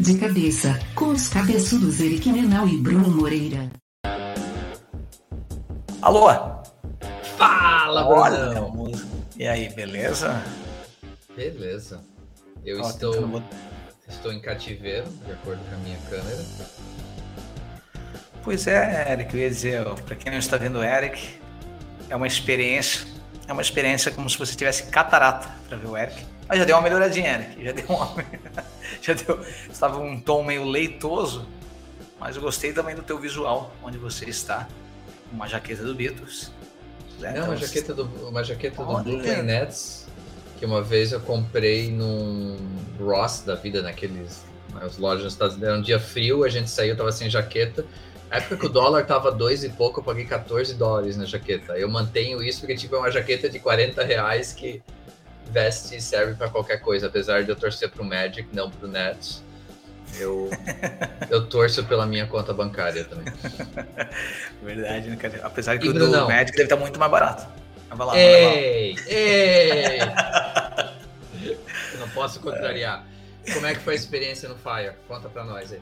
De cabeça, com os cabeçudos Eric Menal e Bruno Moreira. Alô? Fala, Olha, Brunão! E aí, beleza? Beleza. Eu Ó, estou, tentando estou em cativeiro, de acordo com a minha câmera. Pois é, Eric, eu ia dizer, ó, pra quem não está vendo o Eric, é uma experiência, é uma experiência como se você tivesse catarata pra ver o Eric. Mas já deu uma melhoradinha, Eric, já deu uma... já deu... Estava um tom meio leitoso, mas eu gostei também do teu visual, onde você está, uma jaqueta do Beatles. né? Não, uma Então, jaqueta do, uma jaqueta do. Brooklyn Nets, que uma vez eu comprei num Ross da vida, naqueles nas lojas nos Estados Unidos. Era um dia frio, a gente saiu, tava sem jaqueta. Na época que o dólar tava dois e pouco, eu paguei 14 dólares na jaqueta. Eu mantenho isso porque tipo, é uma jaqueta de 40 reais que veste e serve para qualquer coisa, apesar de eu torcer pro Magic, não pro Nets. Eu, eu torço pela minha conta bancária também. Verdade, né, cara? Apesar que E o do? Magic deve estar muito mais barato. Vai lá, manda lá. Ei! Ei! Eu não posso contrariar. Como é que foi a experiência no Fire? Conta pra nós aí.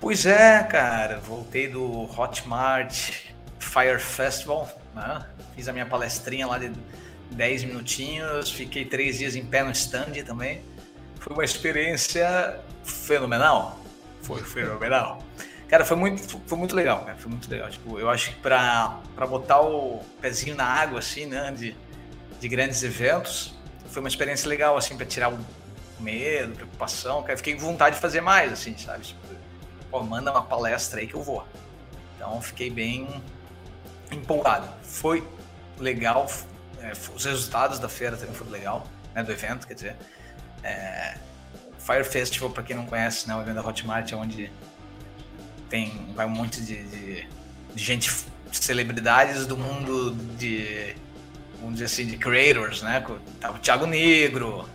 Pois é, cara, voltei do Hotmart Fire Festival, né? Fiz a minha palestrinha lá de 10 minutinhos, fiquei três dias em pé no stand também. Foi uma experiência fenomenal. Foi fenomenal. Cara, foi muito, foi muito legal, cara. Foi muito legal. Tipo, eu acho que pra botar o pezinho na água, assim, né? De, de grandes eventos, foi uma experiência legal, assim, pra tirar o medo, preocupação. Cara, fiquei com vontade de fazer mais, assim, sabe? Tipo, pô, manda uma palestra aí que eu vou. Então fiquei bem empolgado. Foi legal, é, os resultados da feira também foram legal, né, do evento, quer dizer. É, Fire Festival, para quem não conhece, né, o evento da Hotmart é onde tem vai um monte de, de, de gente, celebridades do mundo de, vamos dizer assim, de creators, né? Tava o Thiago Negro,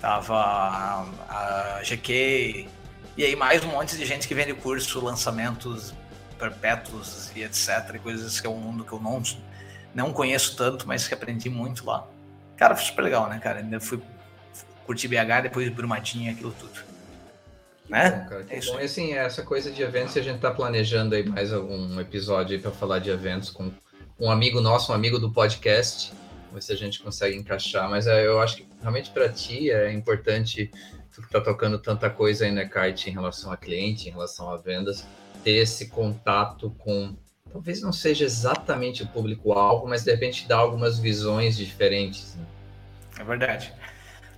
tava a, a GK, e aí mais um monte de gente que vende curso, lançamentos perpétuos e etc. E coisas que é um mundo que eu não, não conheço tanto, mas que aprendi muito lá. Cara, foi super legal, né, cara? Ainda fui curtir BH, depois Brumadinho, aquilo tudo. Né? Bom, cara, É isso bom. E assim, essa coisa de eventos, a gente tá planejando aí mais algum episódio aí pra falar de eventos com um amigo nosso, um amigo do podcast. Ver se a gente consegue encaixar. Mas é, eu acho que realmente para ti é importante, tu que tá tocando tanta coisa aí na kite em relação a cliente, em relação a vendas, ter esse contato com. Talvez não seja exatamente o público-alvo, mas de repente dar algumas visões diferentes. Né? É verdade.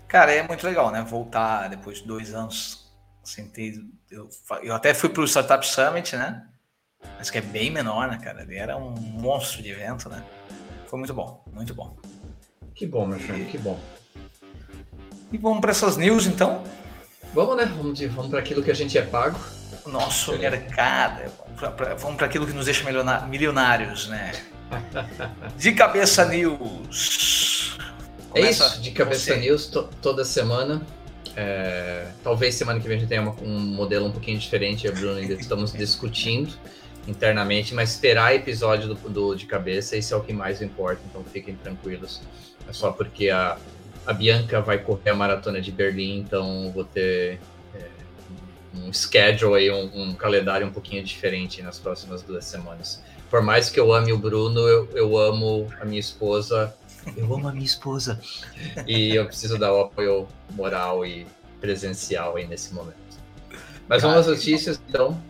Cara, é muito legal, né? Voltar depois de dois anos sem ter. Eu, eu até fui pro Startup Summit, né? Mas que é bem menor, né, cara? Ele era um monstro de evento, né? Foi muito bom, muito bom. Que bom, meu filho, que bom. E vamos para essas news, então? Vamos, né? Vamos, de, vamos para aquilo que a gente é pago. O nosso mercado. Vamos para aquilo que nos deixa milionários, né? De cabeça news. É Começa isso, de Cabeça. News to- toda semana. É, talvez semana que vem a gente tenha uma- um modelo um pouquinho diferente, eu e o Bruno ainda estamos discutindo internamente, mas terá episódio do, do- de cabeça, isso é o que mais importa, então fiquem tranquilos. É só porque a, a Bianca vai correr a maratona de Berlim, então vou ter é, um schedule aí, um, um calendário um pouquinho diferente nas próximas duas semanas. Por mais que eu ame o Bruno, eu, eu amo a minha esposa eu amo a minha esposa. E eu preciso dar o apoio moral e presencial aí nesse momento. Mas vamos às notícias, então.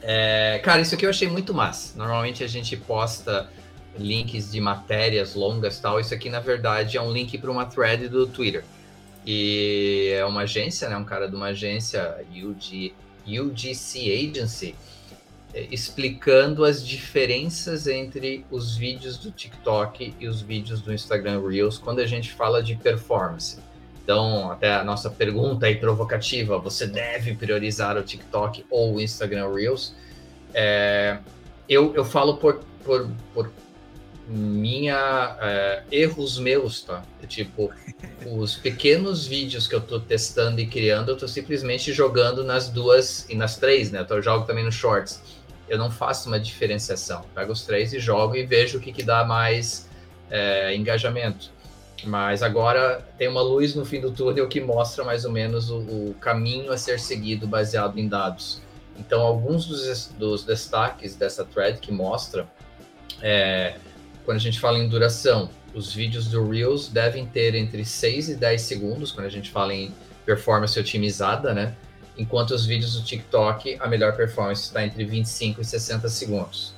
É, cara, isso aqui eu achei muito massa. Normalmente a gente posta links de matérias longas e tal. Isso aqui, na verdade, é um link para uma thread do Twitter. E é uma agência, né? Um cara de uma agência, UG, UGC Agency, é, explicando as diferenças entre os vídeos do TikTok e os vídeos do Instagram Reels quando a gente fala de performance. Então, até a nossa pergunta aí provocativa, você deve priorizar o TikTok ou o Instagram Reels? É, eu, eu falo por, por, por minha é, erros meus, tá? Tipo, os pequenos vídeos que eu tô testando e criando, eu tô simplesmente jogando nas duas e nas três, né? Eu jogo também no Shorts. Eu não faço uma diferenciação. Pego os três e jogo e vejo o que, que dá mais é, engajamento. Mas agora tem uma luz no fim do túnel que mostra mais ou menos o, o caminho a ser seguido baseado em dados. Então, alguns dos, dos destaques dessa thread que mostra, é, quando a gente fala em duração, os vídeos do Reels devem ter entre 6 e 10 segundos, quando a gente fala em performance otimizada, né? Enquanto os vídeos do TikTok, a melhor performance está entre 25 e 60 segundos.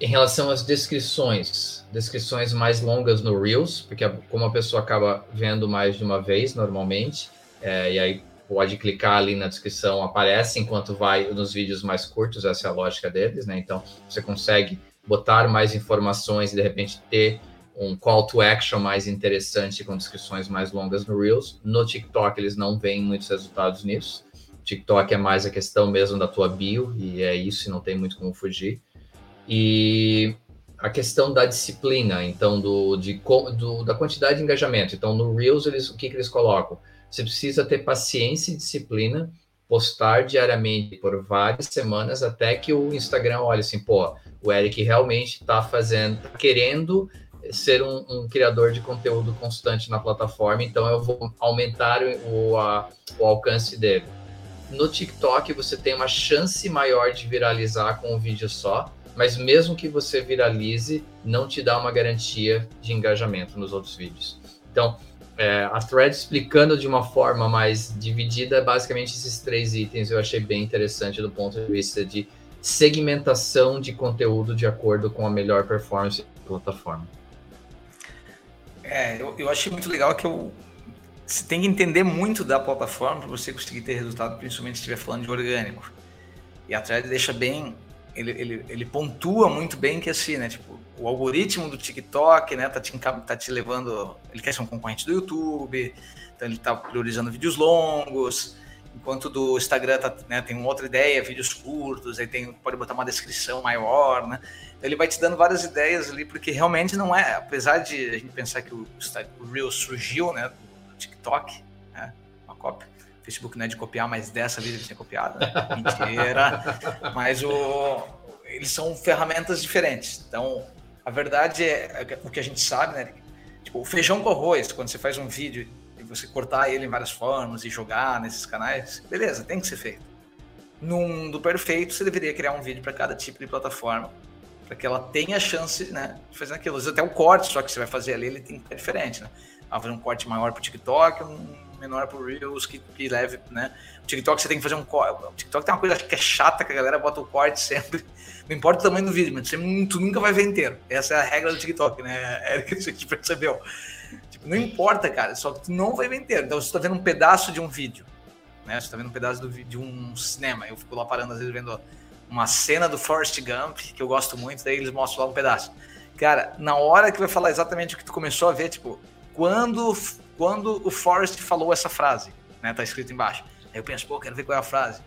Em relação às descrições, descrições mais longas no Reels, porque como a pessoa acaba vendo mais de uma vez normalmente, é, e aí pode clicar ali na descrição, aparece enquanto vai nos vídeos mais curtos, essa é a lógica deles, né? Então você consegue botar mais informações e de repente ter um call to action mais interessante com descrições mais longas no Reels. No TikTok eles não veem muitos resultados nisso. TikTok é mais a questão mesmo da tua bio e é isso, e não tem muito como fugir e a questão da disciplina, então, do, de, do, da quantidade de engajamento. Então, no Reels, eles, o que, que eles colocam? Você precisa ter paciência e disciplina, postar diariamente por várias semanas, até que o Instagram olhe assim, pô, o Eric realmente está fazendo, tá querendo ser um, um, criador de conteúdo constante na plataforma, então eu vou aumentar o, a, o alcance dele. No TikTok, você tem uma chance maior de viralizar com um vídeo só, mas mesmo que você viralize, não te dá uma garantia de engajamento nos outros vídeos. Então, é, a thread explicando de uma forma mais dividida, basicamente esses três itens eu achei bem interessante do ponto de vista de segmentação de conteúdo de acordo com a melhor performance da plataforma. É, eu, eu achei muito legal que eu, você tem que entender muito da plataforma para você conseguir ter resultado, principalmente se estiver falando de orgânico. E a thread deixa bem ele, ele, ele pontua muito bem que assim, né? Tipo, o algoritmo do TikTok, né, tá te, tá te levando. Ele quer ser um concorrente do YouTube, então ele tá priorizando vídeos longos, enquanto do Instagram tá, né, tem uma outra ideia, vídeos curtos, aí tem, pode botar uma descrição maior, né? Então ele vai te dando várias ideias ali, porque realmente não é, apesar de a gente pensar que o, o Reel surgiu, né, do TikTok, né, uma cópia Facebook não é de copiar, mas dessa vez ele tinha copiado. Né? Mentira. mas o, eles são ferramentas diferentes. Então, a verdade é, é o que a gente sabe, né? Tipo, o feijão com arroz, quando você faz um vídeo e você cortar ele em várias formas e jogar nesses canais, beleza, tem que ser feito. No mundo perfeito, você deveria criar um vídeo para cada tipo de plataforma, para que ela tenha a chance né, de fazer aquilo. Às vezes até o corte só que você vai fazer ali, ele tem que ser diferente. Né? Vai fazer um corte maior para o TikTok, um menor pro Reels que, que leve, né? O TikTok você tem que fazer um corte. O TikTok tem uma coisa que é chata que a galera bota o corte sempre. Não importa o tamanho do vídeo, mas você, tu nunca vai ver inteiro. Essa é a regra do TikTok, né? É que gente percebeu. Tipo, não importa, cara, só que tu não vai ver inteiro. Então você tá vendo um pedaço de um vídeo, né? Você tá vendo um pedaço do, de um cinema. Eu fico lá parando, às vezes, vendo uma cena do Forrest Gump, que eu gosto muito, daí eles mostram lá um pedaço. Cara, na hora que vai falar exatamente o que tu começou a ver, tipo, quando quando o Forrest falou essa frase, né? Tá escrito embaixo. Aí eu penso, pô, quero ver qual é a frase.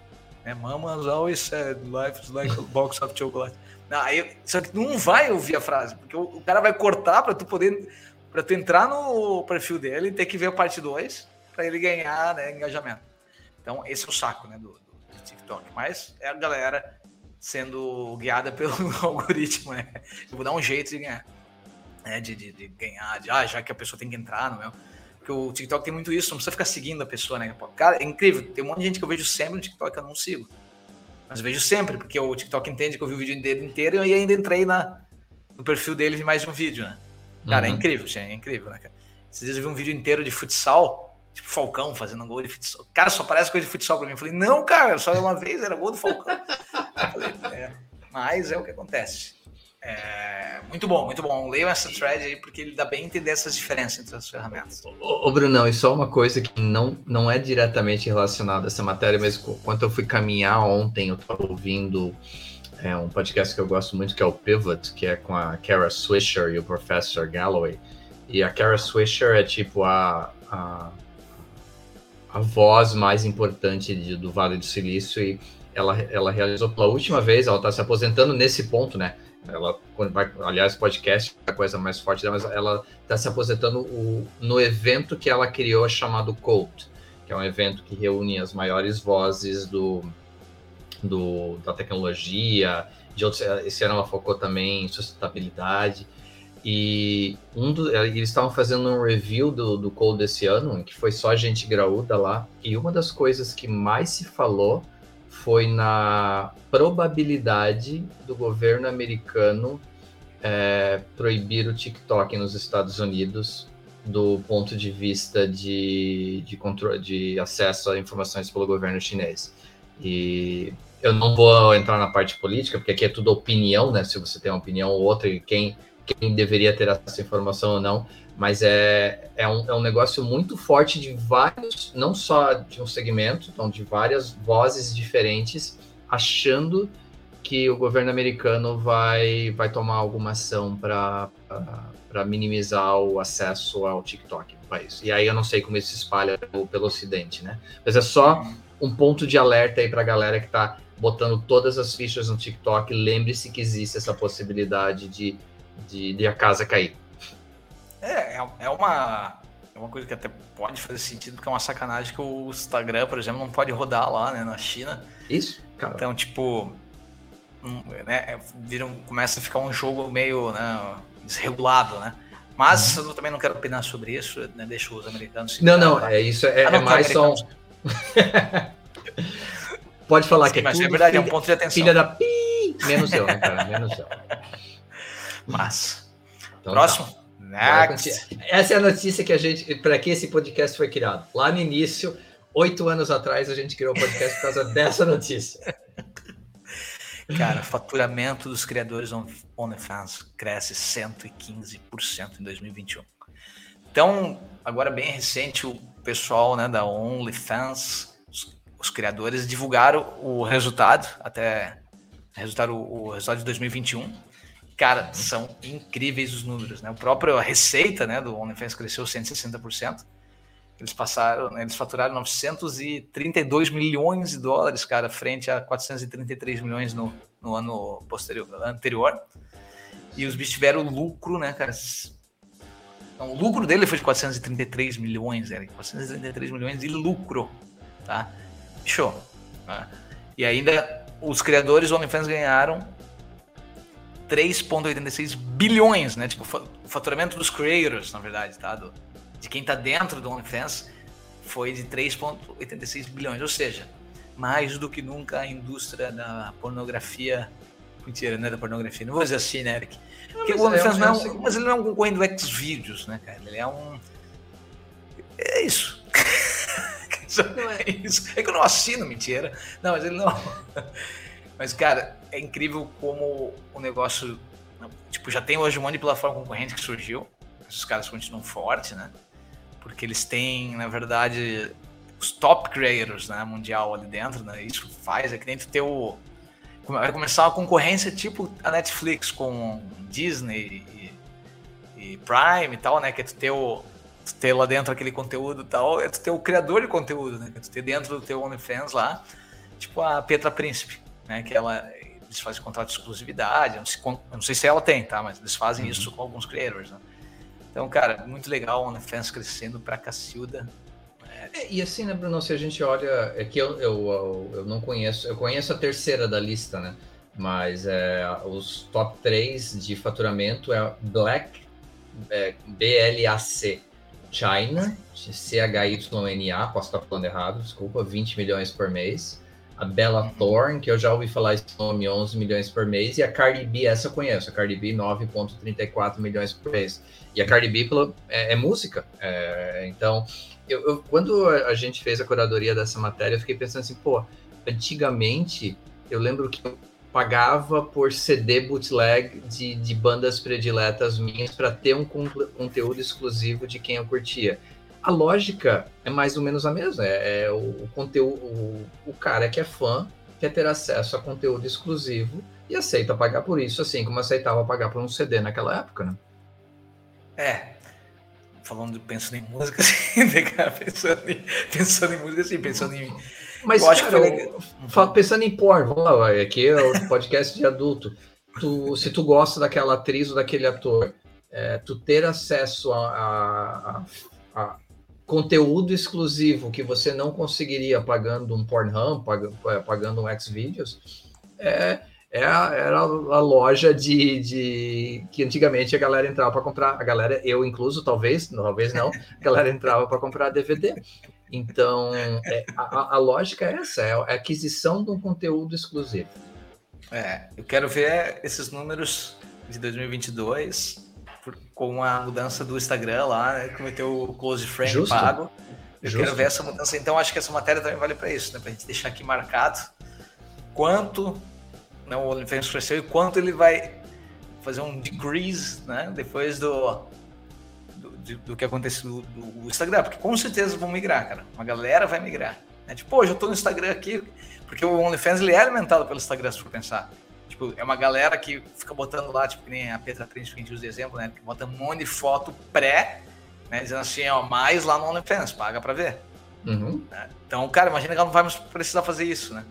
É, Mama's always said, life is like a box of chocolate. Não, aí, só que tu não vai ouvir a frase, porque o, o cara vai cortar para tu poder, para tu entrar no perfil dele e ter que ver a parte 2 para ele ganhar né, engajamento. Então, esse é o saco né, do, do, TikTok. Mas é a galera sendo guiada pelo algoritmo, né? Eu vou dar um jeito de ganhar. Né, de, de, de ganhar, de, ah, já que a pessoa tem que entrar no meu. Porque o TikTok tem muito isso, não precisa ficar seguindo a pessoa, né? Cara, é incrível. Tem um monte de gente que eu vejo sempre no TikTok que eu não sigo. Mas eu vejo sempre, porque o TikTok entende que eu vi o vídeo dele inteiro e ainda entrei na, no perfil dele e mais um vídeo, né? Cara, é uhum. é incrível, gente, é incrível, né, cara? Esses dias eu vi um vídeo inteiro de futsal, tipo Falcão fazendo um gol de futsal. Cara, só parece coisa de futsal pra mim. Eu falei, não, cara, só uma vez era gol do Falcão. falei, é, mas é o que acontece. É, muito bom, muito bom. Leiam essa thread aí, porque ele dá bem entender essas diferenças entre as ferramentas. Ô, ô Brunão, e só uma coisa que não, não é diretamente relacionada a essa matéria, mas quando eu fui caminhar ontem, eu estava ouvindo é, um podcast que eu gosto muito, que é o Pivot, que é com a Kara Swisher e o Professor Galloway. E a Kara Swisher é tipo a, a, a voz mais importante de, do Vale do Silício e ela, ela realizou pela última vez, ela está se aposentando nesse ponto, né? Ela vai, aliás, podcast é a coisa mais forte dela, mas ela está se aposentando o, no evento que ela criou chamado Cult, que é um evento que reúne as maiores vozes do, do da tecnologia. De outros, esse ano ela focou também em sustentabilidade. E um do, eles estavam fazendo um review do, do Code desse ano, que foi só gente graúda lá, e uma das coisas que mais se falou foi na probabilidade do governo americano é, proibir o TikTok nos Estados Unidos do ponto de vista de, de, controle, de acesso a informações pelo governo chinês. E eu não vou entrar na parte política, porque aqui é tudo opinião, né? Se você tem uma opinião ou outra, e quem, quem deveria ter essa informação ou não, mas é, é, um, é um negócio muito forte de vários, não só de um segmento, então de várias vozes diferentes, achando que o governo americano vai, vai tomar alguma ação para minimizar o acesso ao TikTok no país. E aí eu não sei como isso se espalha pelo, pelo Ocidente, né? Mas é só um ponto de alerta aí para a galera que está botando todas as fichas no TikTok. Lembre-se que existe essa possibilidade de, de, de a casa cair. É, é, é uma, é uma coisa que até pode fazer sentido, porque é uma sacanagem que o Instagram, por exemplo, não pode rodar lá, né, na China. Isso, cara. Então, tipo, né, vira, começa a ficar um jogo meio né, desregulado, né? Mas uhum. eu também não quero opinar sobre isso, né? Deixa os americanos Não, não, é isso, é, ah, não, é mais só. Pode falar Sim, que é mas tudo é verdade, filha, é um ponto de atenção. Filha da pi, menos eu, né, cara? Menos eu. Mas. Então. Próximo. Tá. Next. Essa é a notícia que a gente, para que esse podcast foi criado. Lá no início, oito anos atrás, a gente criou o podcast por causa dessa notícia. Cara, faturamento dos criadores OnlyFans cresce 115% em 2021. Então, agora bem recente, o pessoal né, da OnlyFans, os, os criadores, divulgaram o resultado, até resultado, o resultado de 2021. Cara, são incríveis os números, né? O próprio a receita né, do OnlyFans cresceu 160%. Eles passaram, né, eles faturaram 932 milhões de dólares, cara, frente a 433 milhões no, no ano posterior, anterior. E os bichos tiveram lucro, né, cara? Então, o lucro dele foi de 433 milhões, era 433 milhões de lucro, tá? Show. Tá? E ainda os criadores do OnlyFans ganharam 3,86 bilhões, né? Tipo, o faturamento dos creators, na verdade, tá? Do, de quem está dentro do OnlyFans foi de 3,86 bilhões, ou seja, mais do que nunca a indústria da pornografia. Mentira, não é da pornografia, não vou dizer assim, né, Eric? Porque o OnlyFans é, não é um, mas ele não é um concorrente do Xvideos, né, cara? Ele é um. É isso. Não é isso. É que eu não assino, mentira. Não, mas ele não. Mas, cara, é incrível como o negócio. Tipo, já tem hoje um monte de plataforma concorrente que surgiu. Os caras continuam fortes, né? porque eles têm, na verdade, os top creators, né, mundial ali dentro, né? Isso faz é que dentro ter o vai começar uma concorrência tipo a Netflix com Disney e, e Prime e tal, né? Que é tu ter o tu ter lá dentro aquele conteúdo e tal, é tu ter o criador de conteúdo, né? Que é tu ter dentro do teu OnlyFans lá, tipo a Petra Príncipe, né? Que ela eles fazem contrato de exclusividade, eu não sei, eu não sei se ela tem, tá? Mas eles fazem uhum. isso com alguns creators, né? Então, cara, muito legal o OnlyFans crescendo pra Cacilda. É, e assim, né, Bruno, se a gente olha, é que eu, eu, eu não conheço, eu conheço a terceira da lista, né? Mas é, os top 3 de faturamento é Black, é, BLAC, China, CHYNA, posso estar falando errado, desculpa, 20 milhões por mês a Bella. Thorne, que eu já ouvi falar esse nome, 11 milhões por mês, e a Cardi B, essa eu conheço, a Cardi B, 9,34 milhões por mês. E a Cardi B é, é música, é, então, eu, eu, quando a gente fez a curadoria dessa matéria, eu fiquei pensando assim, pô, antigamente, eu lembro que eu pagava por CD bootleg de, de bandas prediletas minhas para ter um conteúdo exclusivo de quem eu curtia a lógica é mais ou menos a mesma. É, é o, o, conteúdo, o, o, cara que é fã quer ter acesso a conteúdo exclusivo e aceita pagar por isso, assim como aceitava pagar por um CD naquela época, né? É. Falando, pensando em música, assim, né, pensando em, pensando em música, assim, pensando em. Mas, eu acho cara, que eu, pensando em porn, vamos lá, aqui é o podcast de adulto. Tu, se tu gosta daquela atriz ou daquele ator, é, tu ter acesso a, a, a, conteúdo exclusivo que você não conseguiria pagando um Pornhub, pagando, é, pagando um Xvideos, é, é a, era a loja de, de que antigamente a galera entrava para comprar, a galera, eu incluso, talvez, talvez não, a galera entrava para comprar DVD. Então, é, a, a, lógica é essa, é a aquisição de um conteúdo exclusivo. É, eu quero ver esses números de 2022 com a mudança do Instagram lá, né, que meteu o close friend Justo. pago. Eu Justo. quero ver essa mudança. Então, acho que essa matéria também vale para isso, né? Para a gente deixar aqui marcado quanto né, o OnlyFans cresceu e quanto ele vai fazer um decrease né, depois do, do, do que aconteceu do, Instagram, porque com certeza vão migrar, cara. Uma galera vai migrar. Né? Tipo, hoje eu tô no Instagram aqui, porque o OnlyFans ele é alimentado pelo Instagram, se for pensar. Tipo, é uma galera que fica botando lá, tipo, que nem a Petra Trent que a gente usa de exemplo, né? Que bota um monte de foto pré, né? Dizendo assim, ó, mais lá no OnlyFans, paga pra ver. Uhum. Então, cara, imagina que ela não vai mais precisar fazer isso, né?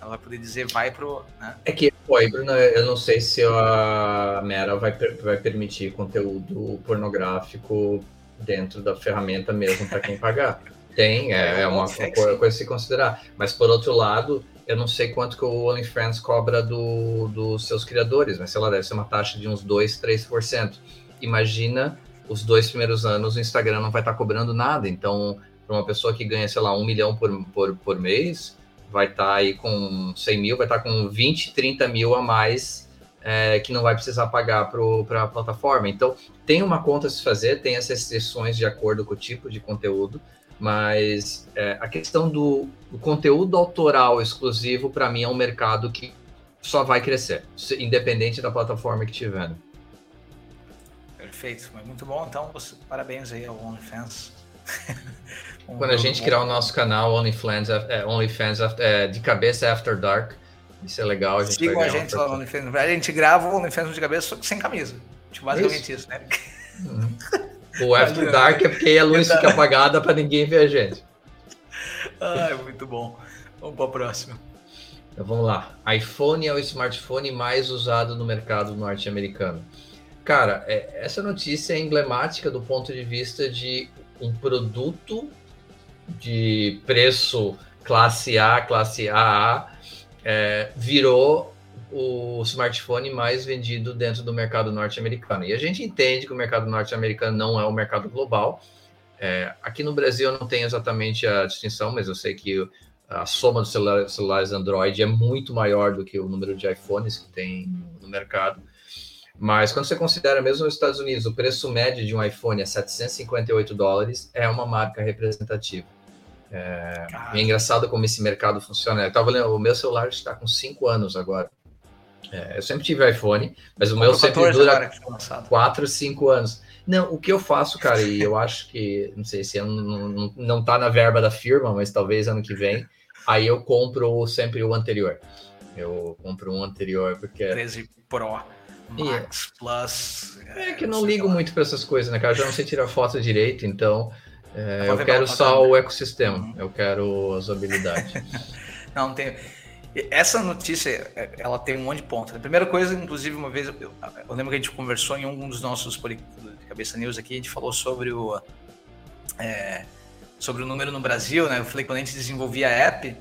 Ela vai poder dizer vai pro. Né? É que, pô, Bruno, eu não sei se a Mera vai, vai permitir conteúdo pornográfico dentro da ferramenta mesmo para quem pagar. Tem, é, é uma coisa, coisa a se considerar. Mas por outro lado, eu não sei quanto que o OnlyFans cobra do, dos seus criadores, mas sei lá, deve ser uma taxa de uns 2, 3%. Imagina os dois primeiros anos o Instagram não vai estar tá cobrando nada. Então, para uma pessoa que ganha, sei lá, um milhão por, por, por mês, vai estar tá aí com 100 mil, vai estar tá com 20, 30 mil a mais é, que não vai precisar pagar para a plataforma. Então, tem uma conta a se fazer, tem essas exceções de acordo com o tipo de conteúdo, mas é, a questão do, do, conteúdo autoral exclusivo, para mim, é um mercado que só vai crescer, independente da plataforma que tiver. Né? Perfeito, muito bom. Então, parabéns aí ao OnlyFans. Um Quando a gente criar o nosso canal OnlyFans, é, OnlyFans é, de cabeça After Dark, isso é legal. A gente Sigam a gente lá no OnlyFans. A gente grava o OnlyFans de cabeça sem camisa. Tipo, basicamente isso, isso né? Uhum. O After Dark é porque a luz fica apagada para ninguém ver a gente. Ah, muito bom. Vamos para o próximo. Então vamos lá. iPhone é o smartphone mais usado no mercado norte-americano. Cara, é, essa notícia é emblemática do ponto de vista de um produto de preço classe A, classe AA, é, virou o smartphone mais vendido dentro do mercado norte-americano. E a gente entende que o mercado norte-americano não é o mercado global. É, aqui no Brasil eu não tenho exatamente a distinção, mas eu sei que a soma dos celulares Android é muito maior do que o número de iPhones que tem no mercado. Mas quando você considera mesmo nos Estados Unidos, o preço médio de um iPhone é 758 dólares, é uma marca representativa. É, é engraçado como esse mercado funciona. Eu tava o meu celular está com 5 anos agora. É, eu sempre tive iPhone, mas o meu sempre dura 4, 5 anos. Não, o que eu faço, cara, e eu acho que, não sei se não, não, não tá na verba da firma, mas talvez ano que vem, aí eu compro sempre o anterior. Eu compro um anterior, porque... 13 Pro. Max, Plus. É, que eu não ligo muito para essas coisas, né, cara? Eu já não sei tirar foto direito, então é, eu quero só o ecossistema, uhum. eu quero usabilidade. não, não tem. Essa notícia, é, ela tem um monte de pontos. A primeira coisa, inclusive, uma vez, eu, eu lembro que a gente conversou em um dos nossos Cabeça News aqui, a gente falou sobre o, é, sobre o número no Brasil, né? Eu falei que quando a gente desenvolvia a app,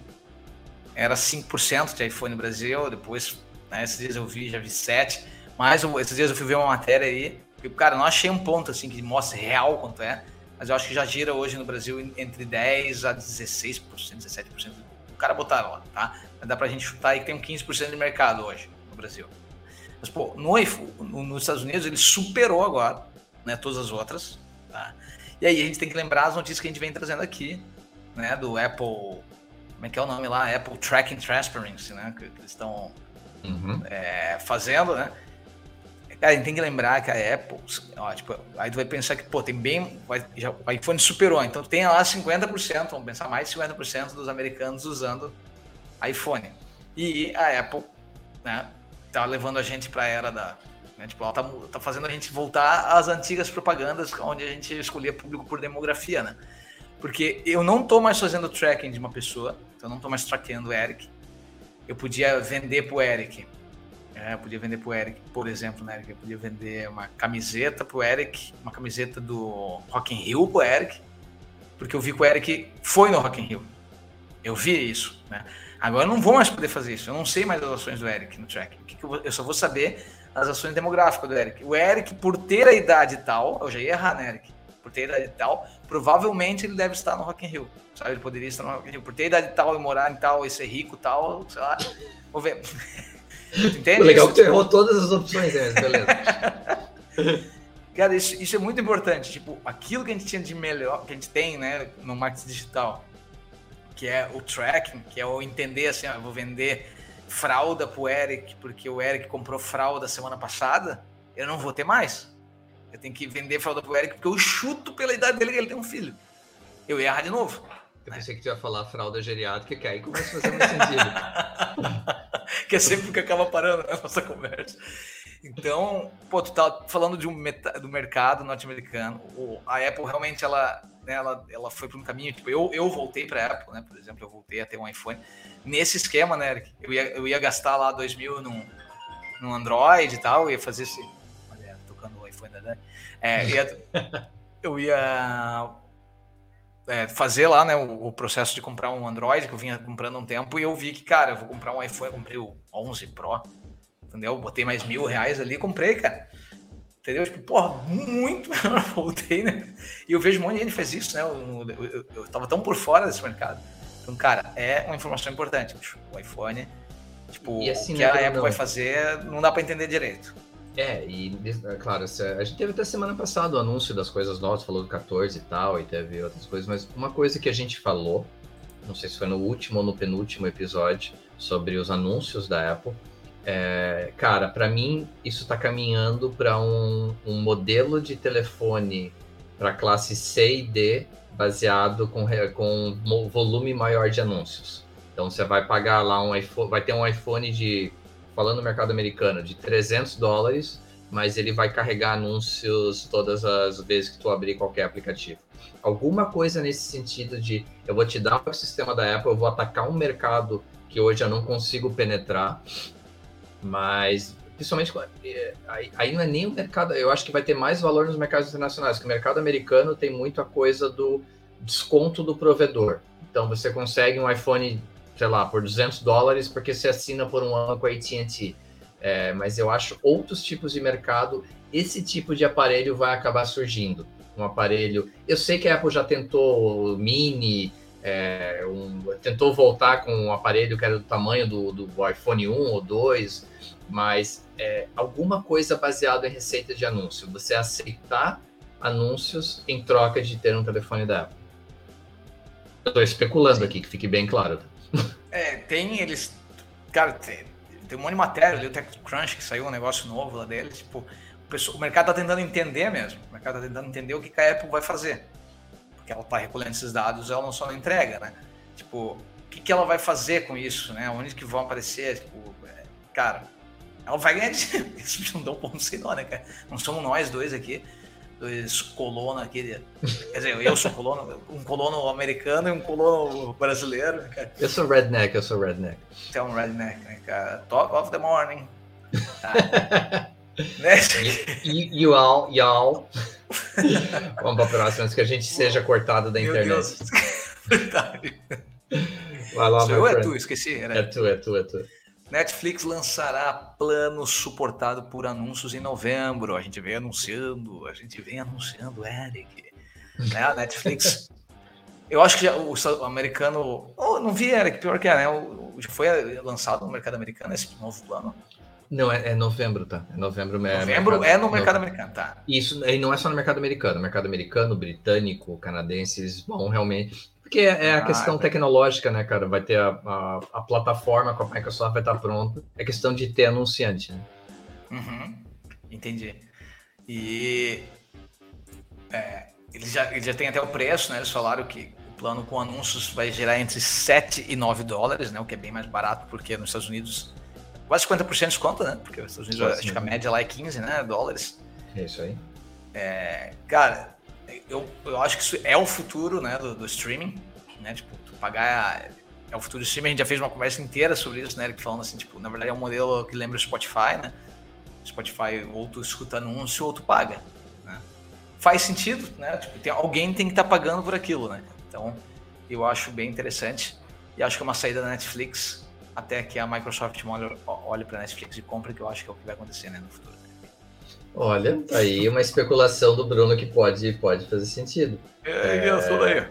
era 5% de iPhone no Brasil, depois, né, esses dias eu vi, já vi 7%. Mas esses dias eu fui ver uma matéria aí, e, cara, não achei um ponto assim que mostre real quanto é, mas eu acho que já gira hoje no Brasil entre 10% a 16%, 17%. O cara botaram lá, tá? Mas dá pra gente chutar aí que tem um 15% de mercado hoje no Brasil. Mas, pô, no, no, nos Estados Unidos ele superou agora, né, todas as outras, tá? E aí a gente tem que lembrar as notícias que a gente vem trazendo aqui, né, do Apple, como é que é o nome lá? Apple Tracking Transparency, né, que, que eles estão uhum. é, fazendo, né? Cara, a gente tem que lembrar que a Apple, ó, tipo, aí tu vai pensar que, pô, tem bem. Vai, já, o iPhone superou, então tem lá 50%, vamos pensar mais de 50% dos americanos usando iPhone. E a Apple, né, tá levando a gente para a era da. Né, tipo, ela tá, tá fazendo a gente voltar às antigas propagandas onde a gente escolhia público por demografia, né? Porque eu não tô mais fazendo tracking de uma pessoa, então eu não tô mais traqueando o Eric. Eu podia vender pro Eric é, eu podia vender pro Eric, por exemplo, né? Eu podia vender uma camiseta pro Eric, uma camiseta do Rock in Rio pro Eric, porque eu vi que o Eric foi no Rock in Rio. Eu vi isso, né? Agora eu não vou mais poder fazer isso. Eu não sei mais as ações do Eric no track. Eu só vou saber as ações demográficas do Eric. O Eric, por ter a idade tal, eu já ia errar, né, Eric? Por ter a idade tal, provavelmente ele deve estar no Rock in Rio. Sabe? Ele poderia estar no Rock in Rio. Por ter a idade tal e morar em tal e ser rico tal, sei lá. Vou ver. Entende? Legal é que tu errou todas as opções, né? Beleza. Cara, isso, isso, é muito importante. Tipo, aquilo que a gente tinha de melhor, que a gente tem, né, no marketing digital, que é o tracking, que é o entender assim, ó, eu vou vender fralda pro Eric, porque o Eric comprou fralda semana passada, eu não vou ter mais. Eu tenho que vender fralda pro Eric, porque eu chuto pela idade dele que ele tem um filho. Eu ia errar de novo. Eu né? pensei que tu ia falar fralda geriátrica, que aí começa a fazer muito sentido. que é sempre o que acaba parando na nossa conversa. Então, pô, tu tá falando de um meta, do mercado norte-americano. A Apple realmente ela, né, ela, ela foi para um caminho. Tipo, eu, eu voltei para a Apple, né? Por exemplo, eu voltei a ter um iPhone nesse esquema, né, Eric? Eu ia, eu ia gastar lá 2 mil num, num Android e tal, eu ia fazer esse. Olha, tocando o iPhone, né? É, eu ia é, fazer lá, né, o, o, processo de comprar um Android que eu vinha comprando há um tempo e eu vi que, cara, eu vou comprar um iPhone, eu comprei o 11 Pro entendeu? Botei mais mil reais ali e comprei, cara. Entendeu? Tipo, porra, muito melhor voltei, né? E eu vejo um monte de gente fez isso, né? Eu, eu, eu, eu tava tão por fora desse mercado. Então, cara, é uma informação importante. O iPhone, tipo, assim, o que a Apple não. vai fazer, não dá para entender direito. É, e é claro, a gente teve até semana passada o anúncio das coisas novas, falou do 14 e tal, e teve outras coisas, mas uma coisa que a gente falou, não sei se foi no último ou no penúltimo episódio, sobre os anúncios da Apple, é, cara, para mim isso está caminhando para um, um, modelo de telefone para classe C e D baseado com, com um volume maior de anúncios. Então você vai pagar lá um iPhone, vai ter um iPhone de, falando no mercado americano, de 300 dólares, mas ele vai carregar anúncios todas as vezes que tu abrir qualquer aplicativo. Alguma coisa nesse sentido de eu vou te dar o sistema da Apple, eu vou atacar um mercado que hoje eu não consigo penetrar mas, principalmente, é, aí não é nem o mercado, eu acho que vai ter mais valor nos mercados internacionais, porque o mercado americano tem muito a coisa do desconto do provedor. Então, você consegue um iPhone, sei lá, por 200 dólares, porque você assina por um ano com a AT&T. É, mas eu acho outros tipos de mercado, esse tipo de aparelho vai acabar surgindo. Um aparelho. Eu sei que a Apple já tentou mini, é, um, tentou voltar com um aparelho que era do tamanho do, do iPhone 1 ou 2, mas é, alguma coisa baseada em receita de anúncio. Você aceitar anúncios em troca de ter um telefone da Apple. Estou especulando Sim. aqui, que fique bem claro. Tem eles. Cara, tem, tem um monte de matéria ali, o TechCrunch, que saiu um negócio novo lá deles. Tipo, o, pessoal, o mercado está tentando entender mesmo. O mercado está tentando entender o que a Apple vai fazer. Porque ela está recolhendo esses dados, ela não só não entrega, né? Tipo, o que, que ela vai fazer com isso, né? Onde que vão aparecer? Tipo, é, cara, ela vai ganhar dinheiro. Isso não dá um ponto sem nó, né, cara? Não somos nós dois aqui, dois colonos aqui. Quer dizer, eu sou colono, um colono americano e um colono brasileiro, né, cara? Eu sou redneck, eu sou redneck. Você é um redneck, né, cara? Talk of the morning. Tá. né? E, you all, y'all. Vamos para a próxima, antes que a gente seja cortado da meu internet. Deus. Verdade. Vai lá, Sou eu friend. é tu, esqueci. Era... É tu, é tu, é tu. Netflix lançará plano suportado por anúncios em novembro. A gente vem anunciando, a gente vem anunciando, Eric. Né? A Netflix. Eu acho que já, o, o, americano. Oh, não vi, Eric, pior que é, né? O, já foi lançado no mercado americano esse novo plano. Não, é, é novembro, tá? É novembro, é novembro mercado, é no mercado no, americano, tá? Isso, e não é só no mercado americano, mercado americano, britânico, canadense, eles vão realmente porque é, é a ah, questão é tecnológica, né, cara? Vai ter a, a, a, plataforma com a Microsoft vai estar pronta. É questão de ter anunciante, né? Uhum, entendi. E é, eles, já, eles já têm até o preço, né? Eles falaram que o plano com anúncios vai gerar entre 7 e 9 dólares, né? O que é bem mais barato, porque nos Estados Unidos quase 50% de desconto, né? Porque nos Estados Unidos acho que a média lá é 15 né, dólares. É isso aí. É, cara, eu, eu acho que isso é o futuro né, do, do streaming, né? Tipo, tu pagar. É o futuro do streaming, a gente já fez uma conversa inteira sobre isso, né? Eric falando assim, tipo, na verdade é um modelo que lembra o Spotify, né? Spotify, ou tu escuta anúncio ou tu paga. Né? Faz sentido, né? Tipo, tem, alguém tem que estar tá pagando por aquilo, né? Então, eu acho bem interessante. E acho que é uma saída da Netflix até que a Microsoft olhe, para a Netflix e compre, que eu acho que é o que vai acontecer né, no futuro. Olha, tá aí uma especulação do Bruno que pode, pode fazer sentido. É, é... isso daí.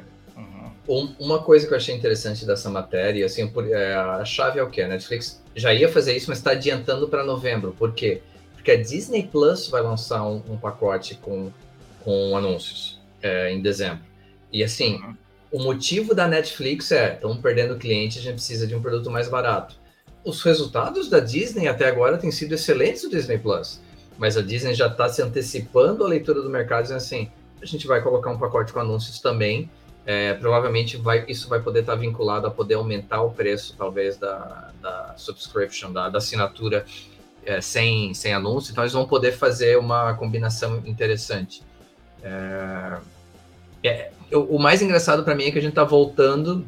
Um, uma coisa que eu achei interessante dessa matéria, assim, por, é, a chave é o que? A Netflix já ia fazer isso, mas está adiantando para novembro. Por quê? Porque a Disney Plus vai lançar um, um pacote com, com anúncios é, em dezembro. E assim, uhum. o motivo da Netflix é: estamos perdendo cliente, a gente precisa de um produto mais barato. Os resultados da Disney até agora têm sido excelentes do Disney Plus, mas a Disney já está se antecipando a leitura do mercado, dizendo assim: a gente vai colocar um pacote com anúncios também é, provavelmente vai, isso vai poder estar vinculado a poder aumentar o preço, talvez, da, da subscription, da, da assinatura é, sem, sem anúncio. Então, eles vão poder fazer uma combinação interessante. É, é o, o, mais engraçado para mim é que a gente está voltando.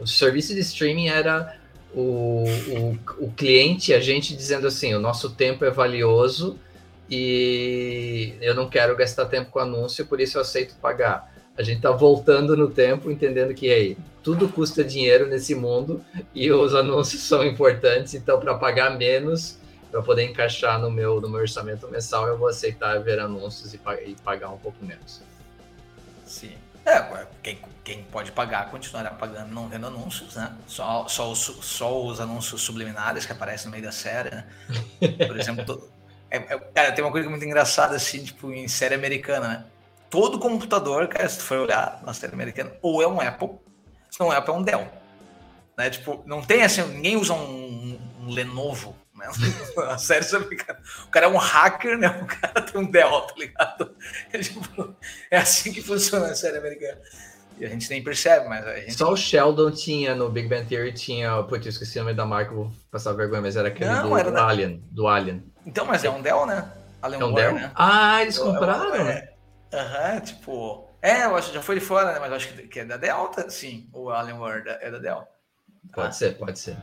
O serviço de streaming era o, o, o cliente, a gente dizendo assim: o nosso tempo é valioso e eu não quero gastar tempo com anúncio, por isso eu aceito pagar a gente está voltando no tempo, entendendo que aí, tudo custa dinheiro nesse mundo e os anúncios são importantes. Então, para pagar menos, para poder encaixar no meu, no meu orçamento mensal, eu vou aceitar ver anúncios e, e pagar um pouco menos. Sim. É, quem, quem pode pagar continuará pagando não vendo anúncios, né? Só, só, os, só os anúncios subliminares que aparecem no meio da série, né? Por exemplo, é, é, cara, tem uma coisa muito engraçada assim, tipo, em série americana, né? todo computador, cara, se tu for olhar na série americana, ou é um Apple, se não é Apple, é um Dell. Né? Tipo, não tem assim, ninguém usa um, um Lenovo, né? A série americana. O cara é um hacker, né? O cara tem um Dell, tá ligado? É, tipo, é assim que funciona a série americana. E a gente nem percebe, mas a gente... Só o Sheldon tinha no Big Bang Theory, tinha. Putz, eu esqueci o nome da marca, vou passar vergonha, mas era aquele não, do, era do da... Alien. Do Alien. Então, mas é um Dell, né? Alien é um Dell? Né? Ah, eles compraram, é, né? Aham, uhum, tipo. É, eu acho que já foi de fora, né? Mas eu acho que é da Delta, sim. O Alienware é da Delta. Pode ah. ser, pode ser. É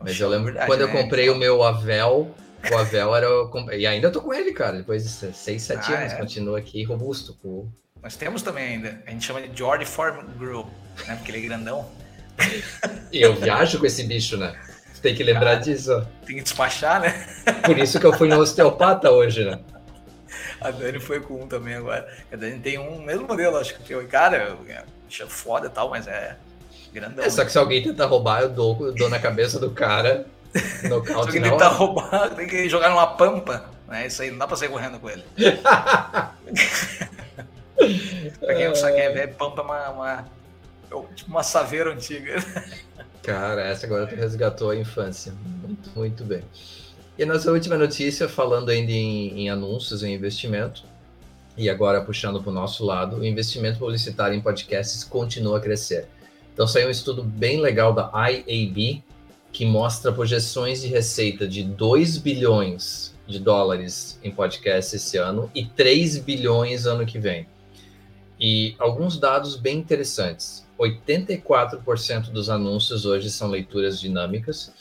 mas eu lembro verdade, quando né? eu comprei então... o meu Avel, o Avel era. E ainda tô com ele, cara. Depois de 6, 7 ah, anos, é? continua aqui robusto. Pô. Nós temos também ainda. A gente chama de George Form Group, né? Porque ele é grandão. e eu viajo com esse bicho, né? Tem que lembrar disso. Tem que despachar, né? Por isso que eu fui no osteopata hoje, né? A Dani foi com um também agora. A Dani tem um mesmo modelo, acho que eu, cara, é foda e tal, mas é grandão. É, só que se alguém tentar roubar, eu dou, eu dou na cabeça do cara. se alguém tentar roubar, tem que jogar numa pampa. Né? Isso aí não dá pra sair correndo com ele. pra quem não sabe, é, é pampa é uma, uma, tipo uma saveira antiga. Cara, essa agora tu resgatou a infância. Muito, muito bem. E a nossa última notícia, falando ainda em, em anúncios e investimento, e agora puxando para o nosso lado, o investimento publicitário em podcasts continua a crescer. Então saiu um estudo bem legal da IAB, que mostra projeções de receita de 2 bilhões de dólares em podcasts esse ano e 3 bilhões ano que vem. E alguns dados bem interessantes. 84% dos anúncios hoje são leituras dinâmicas,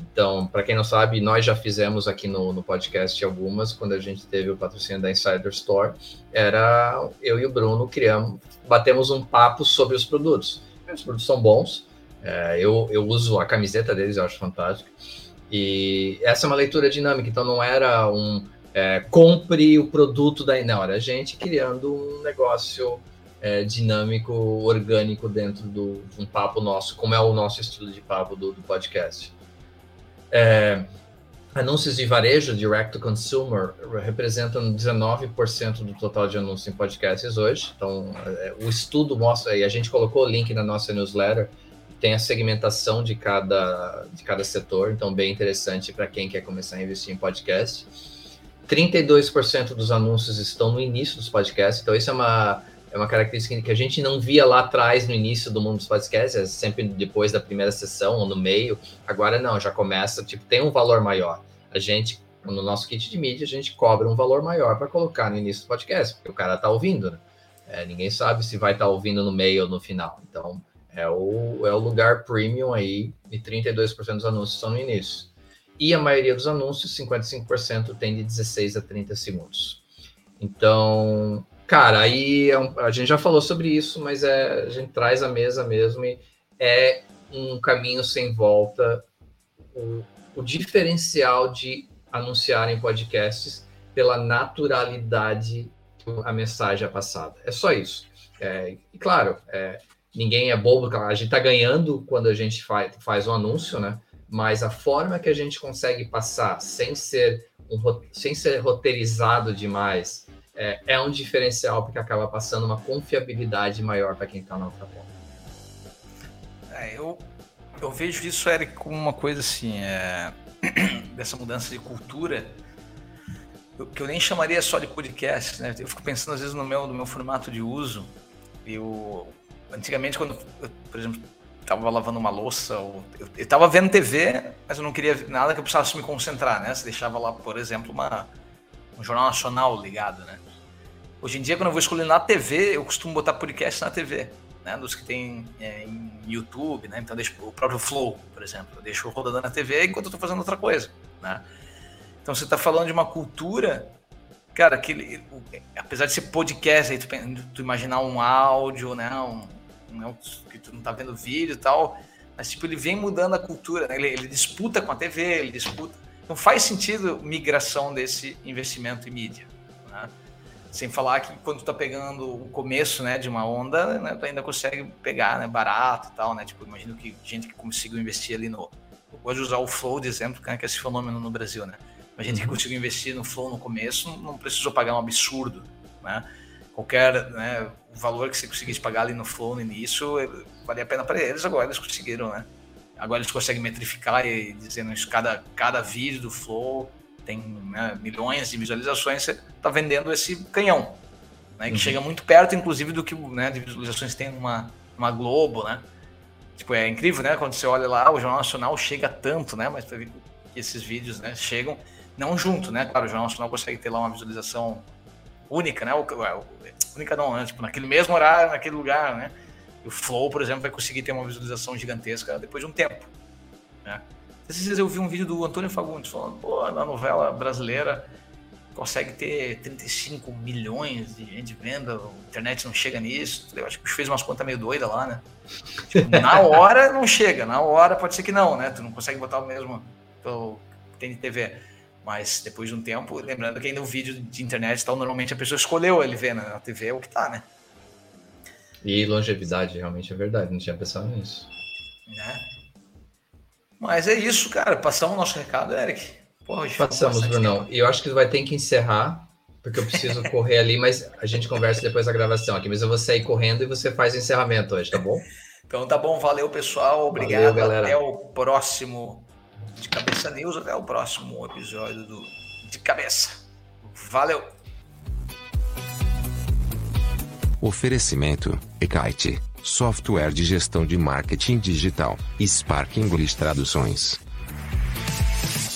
então, para quem não sabe, nós já fizemos aqui no, no podcast algumas, quando a gente teve o patrocínio da Insider Store, era eu e o Bruno criamos, batemos um papo sobre os produtos. Os produtos são bons, é, eu, eu uso a camiseta deles, eu acho fantástico. E essa é uma leitura dinâmica, então não era um é, compre o produto da não, era a gente criando um negócio é, dinâmico, orgânico dentro do, de um papo nosso, como é o nosso estilo de papo do, do podcast. É, anúncios de varejo, direct to consumer, representam 19% do total de anúncios em podcasts hoje. Então, é, o estudo mostra, e a gente colocou o link na nossa newsletter, tem a segmentação de cada, de cada setor, então bem interessante para quem quer começar a investir em podcast. 32% dos anúncios estão no início dos podcasts, então isso é uma é uma característica que a gente não via lá atrás no início do mundo dos podcasts, é sempre depois da primeira sessão ou no meio. Agora não, já começa, tipo, tem um valor maior. A gente, no nosso kit de mídia, a gente cobra um valor maior para colocar no início do podcast, porque o cara tá ouvindo, né? É, ninguém sabe se vai estar tá ouvindo no meio ou no final. Então, é o, é o lugar premium aí, e 32% dos anúncios são no início. E a maioria dos anúncios, 55%, tem de 16 a 30 segundos. Então, Cara, aí é um, a gente já falou sobre isso, mas é, a gente traz a mesa mesmo e é um caminho sem volta o, o diferencial de anunciar em podcasts pela naturalidade a mensagem é passada. É só isso. É, e claro, é, ninguém é bobo, a gente está ganhando quando a gente faz, faz um anúncio, né? Mas a forma que a gente consegue passar sem ser, um, sem ser roteirizado demais é, é um diferencial porque acaba passando uma confiabilidade maior para quem está na outra ponta. É, eu, eu vejo isso, Eric, como uma coisa assim, é, dessa mudança de cultura, que eu nem chamaria só de podcast, né? Eu fico pensando às vezes no meu, no meu formato de uso. Eu, antigamente, quando, eu, por exemplo, estava lavando uma louça, eu, estava vendo TV, mas eu não queria nada que eu precisasse me concentrar, né? Você deixava lá, por exemplo, uma, um jornal nacional ligado, né? Hoje em dia, quando eu vou escolher na TV, eu costumo botar podcast na TV né, dos que tem é, em YouTube, né? Então deixo o próprio Flow, por exemplo, eu deixo rodando na TV enquanto eu estou fazendo outra coisa, né? Então você está falando de uma cultura, cara, que apesar de ser podcast, aí tu, tu imaginar um áudio, né? Um, um, que tu não tá vendo vídeo e tal, mas tipo ele vem mudando a cultura, né? ele, ele disputa com a TV, ele disputa. Não faz sentido migração desse investimento em mídia. Né? Sem falar que quando tu tá pegando o começo, né, de uma onda, né, tu ainda consegue pegar, né, barato e tal, né? Tipo, imagino que gente que conseguiu investir ali no... Eu gosto de usar o Flow de exemplo, né, que é esse fenômeno no Brasil, né? A gente que uhum. conseguiu investir no Flow no começo não precisou pagar um absurdo, né? Qualquer né, valor que você conseguisse pagar ali no Flow no início, valia a pena para eles, agora eles conseguiram, né? Agora eles conseguem metrificar e dizendo isso, cada, cada vídeo do Flow tem né, milhões de visualizações, você está vendendo esse canhão, né, que uhum. chega muito perto, inclusive, do que né, de visualizações tem numa, numa Globo, né? Tipo, é incrível, né? Quando você olha lá, o Jornal Nacional chega tanto, né? Mas para ver que esses vídeos né, chegam, não junto, né? Claro, o Jornal Nacional consegue ter lá uma visualização única, né? única não, né? Tipo, naquele mesmo horário, naquele lugar, né? O Flow, por exemplo, vai conseguir ter uma visualização gigantesca depois de um tempo, né? Esses dias eu vi um vídeo do Antônio Fagundes falando, pô, na novela brasileira consegue ter 35 milhões de gente vendo, a internet não chega nisso. Eu acho que fez umas contas meio doidas lá, né? Tipo, na hora não chega, na hora pode ser que não, né? Tu não consegue botar o mesmo que tem de TV. Mas depois de um tempo, lembrando que ainda o vídeo de internet tal, normalmente a pessoa escolheu ele ver na TV, é o que tá, né? E longevidade, realmente é verdade, não tinha pensado nisso. Né? Mas é isso, cara. Passamos o nosso recado, Eric. Porra, Passamos, Brunão. E eu acho que vai ter que encerrar, porque eu preciso correr ali, mas a gente conversa depois da gravação aqui. Mas eu vou sair correndo e você faz o encerramento hoje, tá bom? Então tá bom, valeu pessoal, obrigado. Valeu, galera. Até o próximo de Cabeça News, até o próximo episódio do De Cabeça. Valeu! Oferecimento: Ekite, software de gestão de marketing digital, Spark English Traduções.